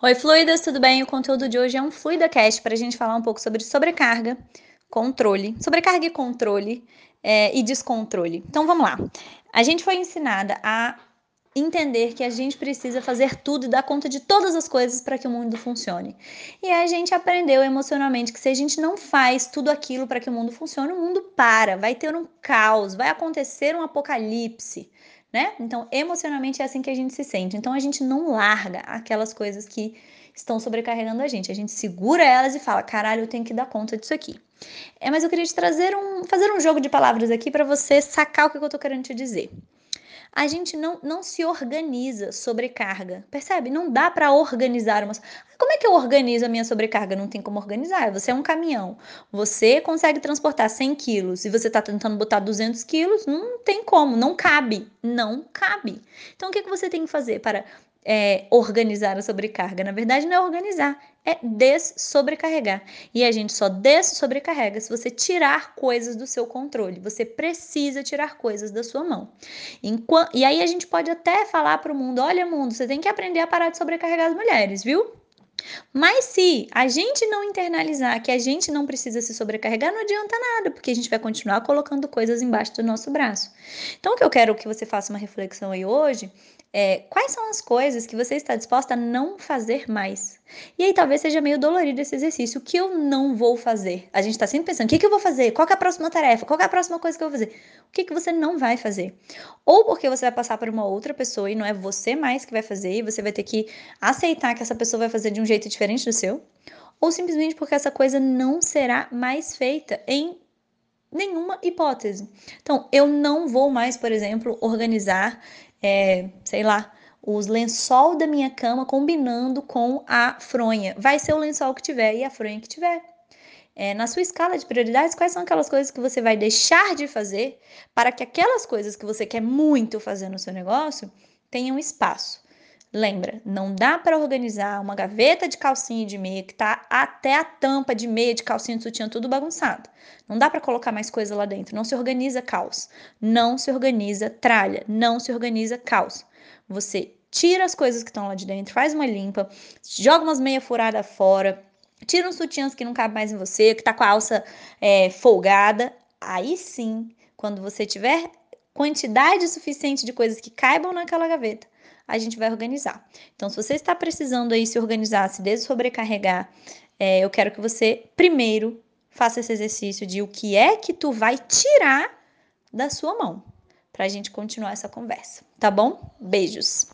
Oi, fluidas, tudo bem? O conteúdo de hoje é um Fluida Cast para a gente falar um pouco sobre sobrecarga, controle, sobrecarga e controle é, e descontrole. Então vamos lá. A gente foi ensinada a entender que a gente precisa fazer tudo e dar conta de todas as coisas para que o mundo funcione. E a gente aprendeu emocionalmente que se a gente não faz tudo aquilo para que o mundo funcione, o mundo para, vai ter um caos, vai acontecer um apocalipse né? Então, emocionalmente é assim que a gente se sente. Então, a gente não larga aquelas coisas que estão sobrecarregando a gente. A gente segura elas e fala: caralho, eu tenho que dar conta disso aqui. É, mas eu queria te trazer um, fazer um jogo de palavras aqui para você sacar o que eu tô querendo te dizer a gente não, não se organiza sobrecarga. Percebe? Não dá para organizar uma. Como é que eu organizo a minha sobrecarga? Não tem como organizar. Você é um caminhão. Você consegue transportar 100 quilos e você está tentando botar 200 quilos? Não tem como. Não cabe. Não cabe. Então, o que, que você tem que fazer para é, organizar a sobrecarga. Na verdade, não é organizar, é dessobrecarregar. E a gente só dessobrecarrega se você tirar coisas do seu controle. Você precisa tirar coisas da sua mão. E aí a gente pode até falar para o mundo: olha, mundo, você tem que aprender a parar de sobrecarregar as mulheres, viu? Mas se a gente não internalizar que a gente não precisa se sobrecarregar, não adianta nada, porque a gente vai continuar colocando coisas embaixo do nosso braço. Então, o que eu quero que você faça uma reflexão aí hoje é, quais são as coisas que você está disposta a não fazer mais? E aí talvez seja meio dolorido esse exercício. O que eu não vou fazer? A gente está sempre pensando, o que, que eu vou fazer? Qual é a próxima tarefa? Qual é a próxima coisa que eu vou fazer? O que, que você não vai fazer? Ou porque você vai passar por uma outra pessoa e não é você mais que vai fazer, e você vai ter que aceitar que essa pessoa vai fazer de um jeito diferente do seu. Ou simplesmente porque essa coisa não será mais feita em nenhuma hipótese. Então, eu não vou mais, por exemplo, organizar é, sei lá, os lençol da minha cama combinando com a fronha. Vai ser o lençol que tiver e a fronha que tiver. É, na sua escala de prioridades, quais são aquelas coisas que você vai deixar de fazer para que aquelas coisas que você quer muito fazer no seu negócio tenham espaço? Lembra, não dá para organizar uma gaveta de calcinha de meia que tá até a tampa de meia de calcinha de sutiã tudo bagunçado. Não dá para colocar mais coisa lá dentro. Não se organiza caos. Não se organiza tralha. Não se organiza caos. Você tira as coisas que estão lá de dentro, faz uma limpa, joga umas meia furada fora, tira uns sutiãs que não cabe mais em você, que tá com a alça é, folgada. Aí sim, quando você tiver quantidade suficiente de coisas que caibam naquela gaveta, a gente vai organizar. Então, se você está precisando aí se organizar, se desobrecarregar, é, eu quero que você primeiro faça esse exercício de o que é que tu vai tirar da sua mão, para a gente continuar essa conversa, tá bom? Beijos!